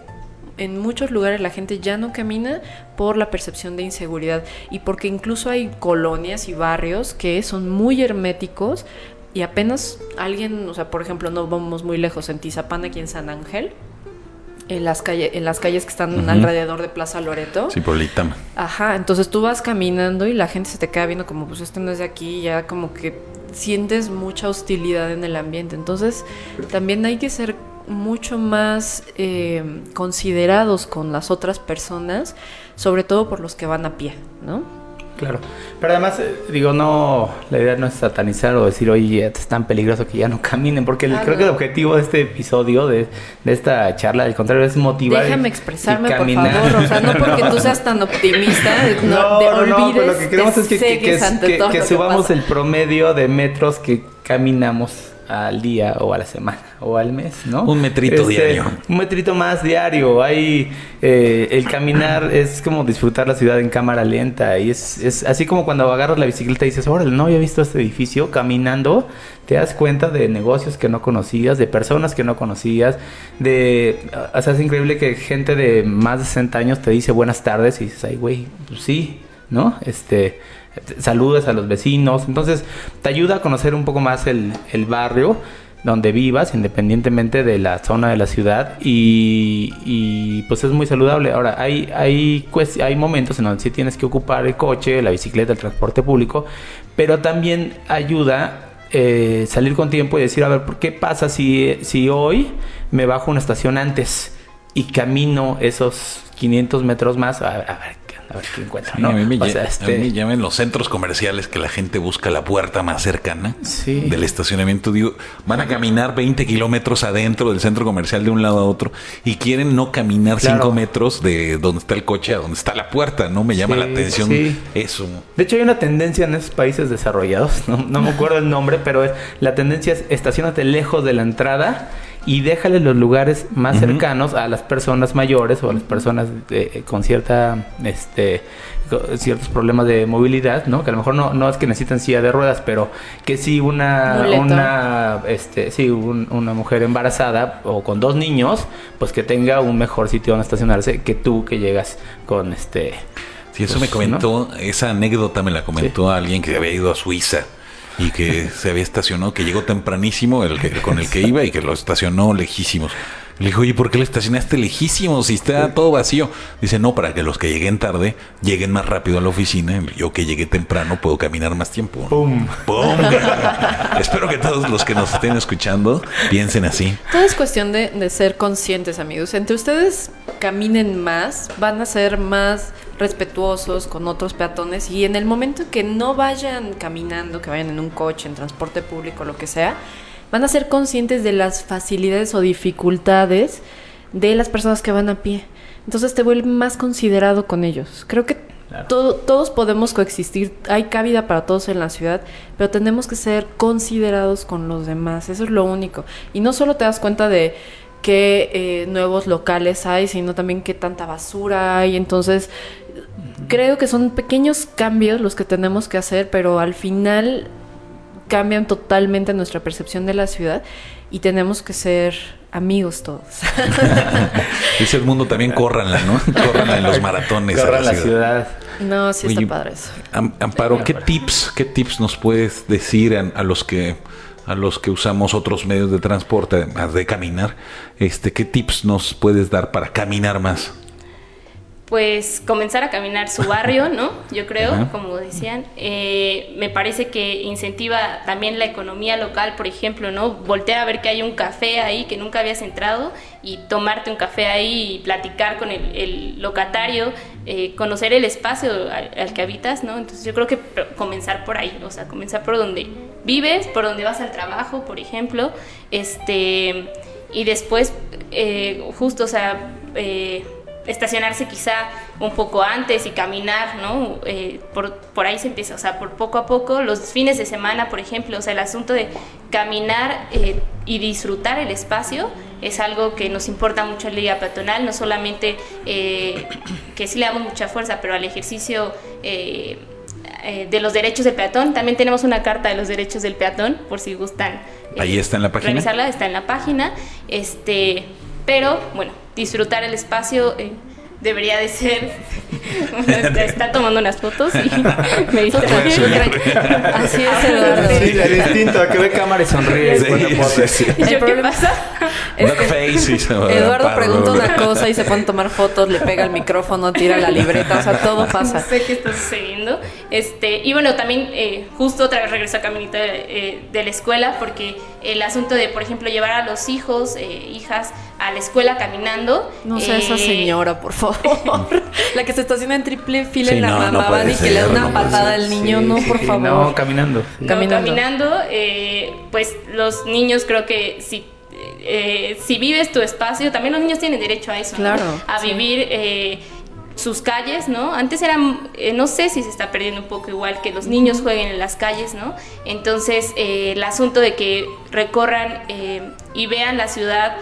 en muchos lugares la gente ya no camina por la percepción de inseguridad y porque incluso hay colonias y barrios que son muy herméticos y apenas alguien, o sea, por ejemplo, no vamos muy lejos en Tizapán, aquí en San Ángel, en las calles en las calles que están alrededor de Plaza Loreto. Sí, por. Ajá, entonces tú vas caminando y la gente se te queda viendo como pues este no es de aquí, ya como que sientes mucha hostilidad en el ambiente. Entonces, también hay que ser mucho más eh, considerados con las otras personas, sobre todo por los que van a pie, ¿no? Claro, pero además, eh, digo, no, la idea no es satanizar o decir, oye, es tan peligroso que ya no caminen, porque creo que el objetivo de este episodio, de, de, esta charla, al contrario, es motivar. Déjame expresarme, por favor, o sea, no porque tú seas tan optimista, no, no, no, lo que queremos es que, que, que, subamos el promedio de metros que caminamos al día o a la semana o al mes, ¿no? Un metrito Este, diario. Un metrito más diario. Hay eh, el caminar es como disfrutar la ciudad en cámara lenta y es, es así como cuando agarras la bicicleta y dices, órale, no había visto este edificio caminando. Te das cuenta de negocios que no conocías, de personas que no conocías, de... O sea, es increíble que gente de más de 60 años te dice buenas tardes y dices, ay, güey, pues sí, ¿no? Este, saludas a los vecinos. Entonces, te ayuda a conocer un poco más el, barrio donde vivas, independientemente de la zona de la ciudad, y, pues es muy saludable. Ahora, hay, hay, hay momentos en donde sí tienes que ocupar el coche, la bicicleta, el transporte público, pero también ayuda eh, salir con tiempo y decir, a ver, ¿por qué pasa si, si hoy me bajo una estación antes y camino esos 500 metros más? A, ver, a ver, a ver qué encuentro, Sí, ¿no? a mí me, O sea, a este- mí llaman los centros comerciales que la gente busca la puerta más cercana Sí. del estacionamiento. Digo, van a caminar 20 kilómetros adentro del centro comercial de un lado a otro y quieren no caminar Claro. 5 metros de donde está el coche a donde está la puerta. No me llama Sí, la atención eso. De hecho, hay una tendencia en esos países desarrollados, no, no me acuerdo el nombre, pero es, la tendencia es estacionate lejos de la entrada y déjale los lugares más cercanos a las personas mayores o a las personas eh, con cierta, este, ciertos problemas de movilidad, ¿no? Que a lo mejor no, no es que necesiten silla de ruedas, pero que si una, Muleto. una, este, sí, un- una mujer embarazada o con dos niños, pues que tenga un mejor sitio donde estacionarse que tú que llegas con este. Sí, eso Pues, me comentó, esa anécdota me la comentó alguien que había ido a Suiza y que se había estacionado, que llegó tempranísimo el que, con el que iba y que lo estacionó lejísimos. Le dijo, oye, ¿por qué lo estacionaste lejísimos si está todo vacío? Dice, no, para que los que lleguen tarde lleguen más rápido a la oficina. Yo que llegué temprano puedo caminar más tiempo. ¡Pum! ¡Pum! Espero que todos los que nos estén escuchando piensen así. Todo es cuestión de, de ser conscientes, amigos. Entre ustedes caminen más, van a ser más respetuosos con otros peatones y en el momento en que no vayan caminando, que vayan en un coche, en transporte público, lo que sea, van a ser conscientes de las facilidades o dificultades de las personas que van a pie. Entonces te vuelves más considerado con ellos. Creo que Claro. todo- todos podemos coexistir, hay cabida para todos en la ciudad, pero tenemos que ser considerados con los demás, eso es lo único. Y no solo te das cuenta de qué eh, nuevos locales hay, sino también qué tanta basura hay. Entonces, creo que son pequeños cambios los que tenemos que hacer, pero al final cambian totalmente nuestra percepción de la ciudad y tenemos que ser amigos todos. Dice el mundo también córranla, ¿no? Córranla en los maratones. a Corra la la ciudad. ciudad. no, sí está Oye, padre eso. Am- Amparo, ¿qué tips, qué tips nos puedes decir a, a los que a los que usamos otros medios de transporte, además de caminar? Este, ¿qué tips nos puedes dar para caminar más? Pues comenzar a caminar su barrio, ¿no? Yo creo, como decían. Eh, me parece que incentiva también la economía local, por ejemplo, ¿no? Voltear a ver que hay un café ahí que nunca habías entrado y tomarte un café ahí y platicar con el, el locatario, eh, conocer el espacio al, al que habitas, ¿no? Entonces yo creo que comenzar por ahí, o sea, comenzar por donde vives, por donde vas al trabajo, por ejemplo, este, y después, eh, justo, o sea, eh, estacionarse quizá un poco antes y caminar, ¿no? Eh, por, por ahí se empieza, o sea, por poco a poco, los fines de semana, por ejemplo, o sea, el asunto de caminar eh, y disfrutar el espacio es algo que nos importa mucho en Liga Peatonal, no solamente eh, que sí le damos mucha fuerza, pero al ejercicio eh, eh, de los derechos del peatón, también tenemos una carta de los derechos del peatón, por si gustan. Ahí está en la página. Revisarla, está en la página, este, pero bueno, disfrutar el espacio eh, debería de ser. está tomando unas fotos y me distrae. Así es, Eduardo. Sí, el instinto a que ve cámara y sonríe. Sí, sí, sí. ¿Y yo El qué problema- pasa? Es Duck que face y se va a Eduardo pregunta una cosa y se pone a tomar fotos, le pega el micrófono, tira la libreta, o sea, todo No pasa. sé qué está sucediendo. Este, y bueno, también eh, justo otra vez regreso a Caminito de, eh, de la escuela porque el asunto de, por ejemplo, llevar a los hijos, eh, hijas a la escuela caminando. No sea esa señora, por favor. La que se estaciona en triple fila Sí, en la no, no y que le da ser, una no patada ser. al niño. Sí, no, por sí, favor. No, caminando. No, Caminando. caminando, eh, pues los niños creo que si, eh, si vives tu espacio, también los niños tienen derecho a eso, ¿no? Claro, a sí. vivir eh, sus calles, ¿no? Antes eran, eh, no sé si se está perdiendo un poco igual que los niños jueguen en las calles, ¿no? Entonces, eh, el asunto de que recorran eh, y vean la ciudad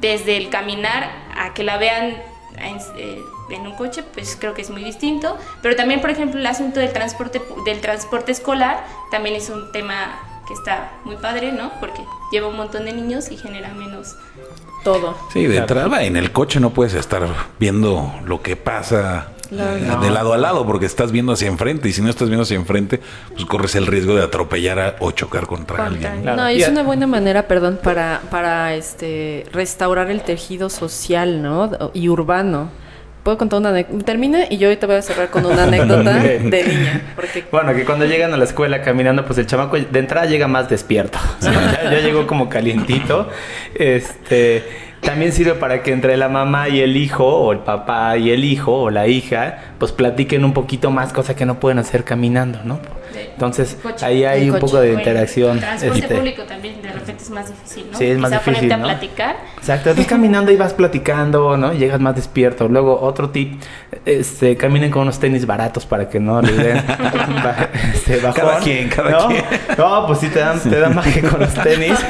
desde el caminar a que la vean en, eh, en un coche, pues creo que es muy distinto. Pero también, por ejemplo, el asunto del transporte, del transporte escolar también es un tema que está muy padre, ¿no? Porque lleva un montón de niños y genera menos Todo. Sí, de entrada en el coche no puedes estar viendo lo que pasa eh, de lado a lado porque estás viendo hacia enfrente y si no estás viendo hacia enfrente, pues corres el riesgo de atropellar a- o chocar contra alguien. Claro. No, y es una buena manera, perdón, para, para este restaurar el tejido social, ¿no? Y urbano. Puedo contar una anécdota. Termina y yo ahorita voy a cerrar con una anécdota de niña. Porque Bueno, que cuando llegan a la escuela caminando, pues el chamaco de entrada llega más despierto. O sea, ya, ya llegó como calientito. Este también sirve para que entre la mamá y el hijo, o el papá y el hijo, o la hija, pues platiquen un poquito más, cosa que no pueden hacer caminando, ¿no? Entonces, coche. ahí hay El un poco de Bueno, interacción. transporte este, público también de repente es más difícil, ¿no? Sí, es más Quizá difícil, ponerte ¿no? a platicar. Exacto, estás caminando y vas platicando, ¿no? Y llegas más despierto. Luego, otro tip, este, caminen con unos tenis baratos para que no les den este, bajón. Cada quien, cada ¿no? quien. No, pues sí te dan, te dan magia con los tenis.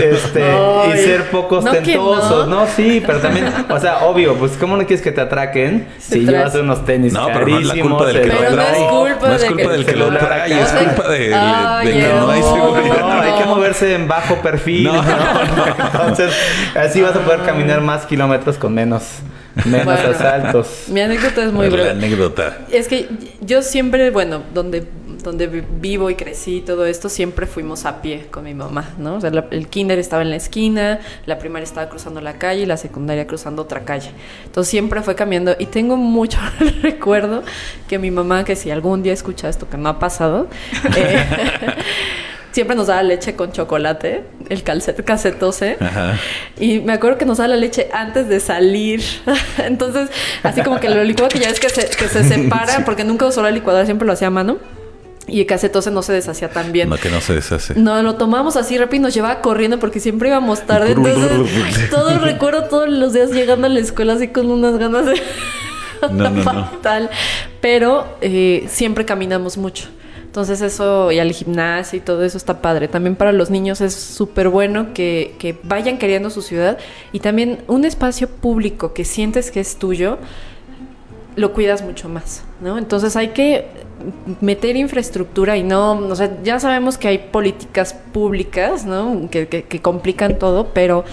Este, y ser poco ostentosos, no. no. Sí, pero también, o sea, obvio, pues ¿cómo no quieres que te atraquen si llevas unos tenis No, pero no es la carísimos? culpa del que el lo Pero no es trae. culpa No es de culpa que del que lo trae, acá. es culpa de, de- Ay, de que no hay seguridad. No, hay que moverse en bajo perfil. No. ¿no? Entonces, así vas a poder caminar más kilómetros con menos, menos Bueno. asaltos. mi anécdota es muy la breve. anécdota. Es que yo siempre, bueno, donde, donde vi- vivo y crecí y todo esto, siempre fuimos a pie con mi mamá, ¿no? O sea, la- el kinder estaba en la esquina, la primaria estaba cruzando la calle y la secundaria cruzando otra calle. Entonces siempre fue cambiando y tengo mucho recuerdo que mi mamá, que si algún día escucha esto, que no ha pasado, eh, siempre nos daba leche con chocolate, el calcet casetose. Ajá. Y me acuerdo que nos daba la leche antes de salir. Entonces, así como que lo licuado que ya es que se, que se separa, porque nunca usó la licuadora, siempre lo hacía a mano. Y el casetose no se deshacía tan bien. No, que no se deshace. No, lo tomamos así rápido y nos llevaba corriendo porque siempre íbamos tarde. Entonces, todo recuerdo todos los días llegando a la escuela así con unas ganas de... No, no. Pero eh, siempre caminamos mucho. Entonces eso, y al gimnasio y todo eso está padre. También para los niños es súper bueno que, que vayan queriendo su ciudad. Y también un espacio público que sientes que es tuyo, lo cuidas mucho más, ¿no? Entonces hay que meter infraestructura y no, o sea, ya sabemos que hay políticas públicas, ¿no? Que, que- que complican todo, pero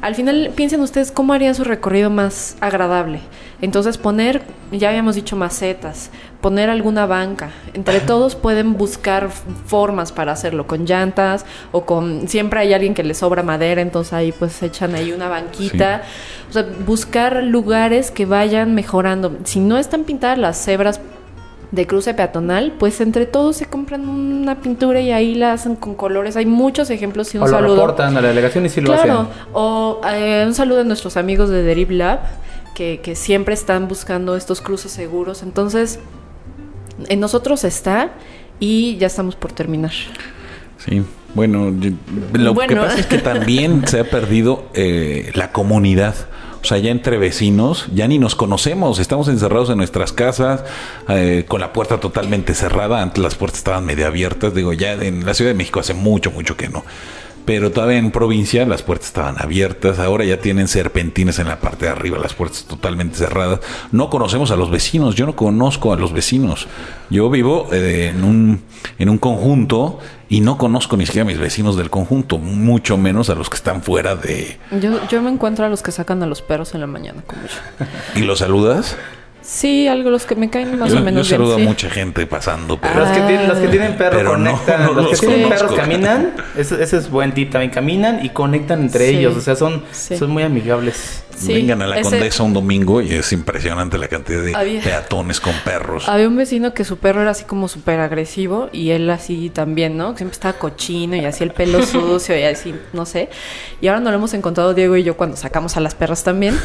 al final piensen ustedes cómo harían su recorrido más agradable. Entonces poner, ya habíamos dicho macetas, poner alguna banca. Entre todos pueden buscar formas para hacerlo, con llantas o con, siempre hay alguien que le sobra madera, entonces ahí pues echan ahí una banquita. O sea, buscar lugares que vayan mejorando. Si no están pintadas las cebras de cruce peatonal, pues entre todos se compran una pintura y ahí la hacen con colores. Hay muchos ejemplos y un o lo reportan a la delegación y sí lo claro, hacen. o eh, un saludo a nuestros amigos de Deriv Lab que, que siempre están buscando estos cruces seguros. Entonces, en nosotros está y ya estamos por terminar. Sí, bueno, lo que pasa es que también se ha perdido eh, la comunidad. O sea, ya entre vecinos, ya ni nos conocemos, estamos encerrados en nuestras casas, eh, con la puerta totalmente cerrada. Antes las puertas estaban medio abiertas, digo, ya en la Ciudad de México hace mucho, mucho que no. Pero todavía en provincia las puertas estaban abiertas, ahora ya tienen serpentines en la parte de arriba, las puertas totalmente cerradas. No conocemos a los vecinos, yo no conozco a los vecinos. Yo vivo eh, en, un, en un conjunto y no conozco ni siquiera a mis vecinos del conjunto, mucho menos a los que están fuera de... Yo, yo me encuentro a los que sacan a los perros en la mañana con mucho. ¿Y los saludas? Sí, algo los que me caen más yo, o menos yo saludo bien. a sí. mucha gente pasando, pero... Los que, tienen, los que tienen perro Pero no, conectan, no los que los tienen conozco. perros caminan, ese, ese es buen tip también, caminan y conectan entre Sí. ellos, o sea, son, Sí. son muy amigables. Sí, Vengan a la ese- Condesa un domingo y es impresionante la cantidad de Había- peatones con perros. Había un vecino que su perro era así como súper agresivo y él así también, ¿no? Que siempre estaba cochino y así el pelo sucio y así, no sé. Y ahora nos lo hemos encontrado Diego y yo cuando sacamos a las perras también.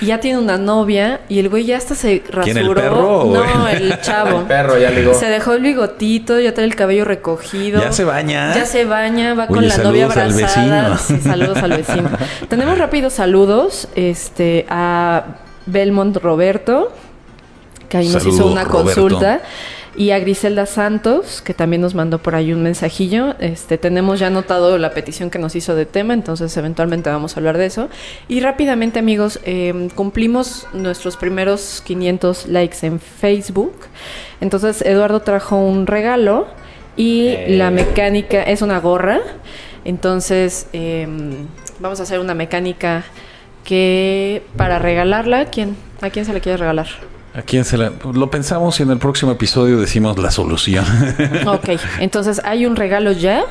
Y ya tiene una novia y el güey ya hasta se rasuró. ¿Quién, el perro No, el- chavo. El perro, ya le digo. Se dejó el bigotito, ya trae el cabello recogido. Ya se baña. Ya se baña, va con la novia al abrazada. vecino. Sí, saludos al vecino. Tenemos rápidos saludos este, a Belmont Roberto, que ahí nos hizo una Roberto. consulta. Y a Griselda Santos, que también nos mandó por ahí un mensajillo. Este, tenemos ya anotado la petición que nos hizo de tema, entonces eventualmente vamos a hablar de eso. Y rápidamente, amigos, eh, cumplimos nuestros primeros 500 likes en Facebook. Entonces, Eduardo trajo un regalo y Eh. la mecánica es una gorra. Entonces, eh, vamos a hacer una mecánica que para regalarla, ¿quién? ¿A quién se le quiere regalar? ¿A quién se la.? Lo pensamos y en el próximo episodio decimos la solución. Ok, entonces hay un regalo ya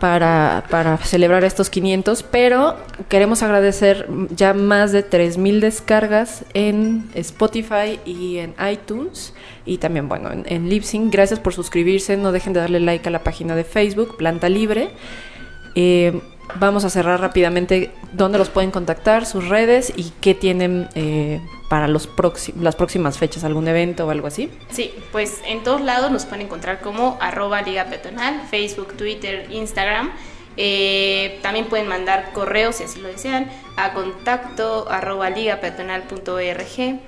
para, para celebrar estos 500, pero queremos agradecer ya más de 3.000 descargas en Spotify y en iTunes y también, bueno, en, en Libsyn. Gracias por suscribirse, no dejen de darle like a la página de Facebook, Planta Libre. Eh, vamos a cerrar rápidamente dónde los pueden contactar, sus redes y qué tienen eh, para los las próximas fechas, algún evento o algo así. Sí, pues en todos lados nos pueden encontrar como arroba Liga Peatonal, Facebook, Twitter, Instagram. Eh, también pueden mandar correos si así lo desean a contacto arroba ligapeatonal.org.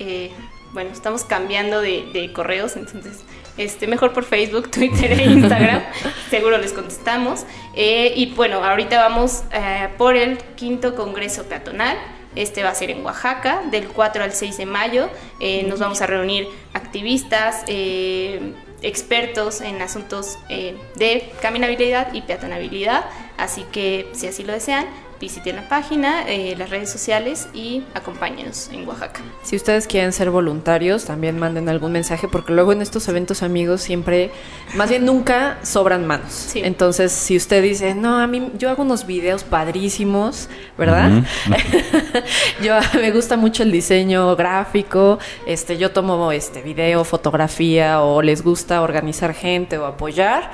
Eh, bueno, estamos cambiando de, de correos, entonces este, mejor por Facebook, Twitter e Instagram. Seguro les contestamos. Eh, y bueno, ahorita vamos eh, por el quinto Congreso Peatonal. Este va a ser en Oaxaca, del 4 al 6 de mayo. Eh, nos vamos a reunir activistas, expertos en asuntos de caminabilidad y peatonabilidad. Así que, si así lo desean, visiten la página, eh, las redes sociales y acompáñenos en Oaxaca. Si ustedes quieren ser voluntarios, también manden algún mensaje, porque luego en estos eventos amigos siempre, más bien nunca sobran manos. Sí. Entonces, si usted dice, no, a mí yo hago unos videos padrísimos, ¿verdad? yo me gusta mucho el diseño gráfico, este, yo tomo este video, fotografía, o les gusta organizar gente o apoyar.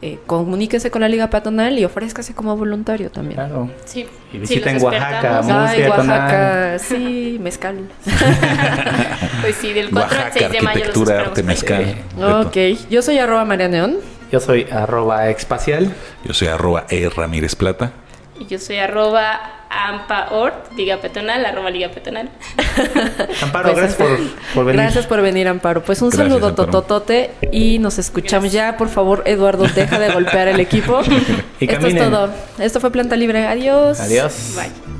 Eh, comuníquese con la Liga Peatonal y ofrézcase como voluntario también. Claro. Sí, Y sí, visiten los Oaxaca, peatonal. Oaxaca, sí, mezcal. Pues sí, del 4 al Oaxaca, 6 de mayo los arte mezcal. Ok, yo soy arroba María Neón. Yo soy arroba espacial. Yo soy arroba E Ramírez Plata. Y yo soy arroba ampaort, Liga Peatonal, arroba Liga Peatonal. Amparo, Pues, gracias por, por venir. Gracias por venir, Amparo. Pues un Gracias, saludo Amparo. tototote y nos escuchamos ya. Por favor, Eduardo, deja de golpear el equipo. Y Esto es todo. Esto fue Planta Libre. Adiós. Adiós. Bye.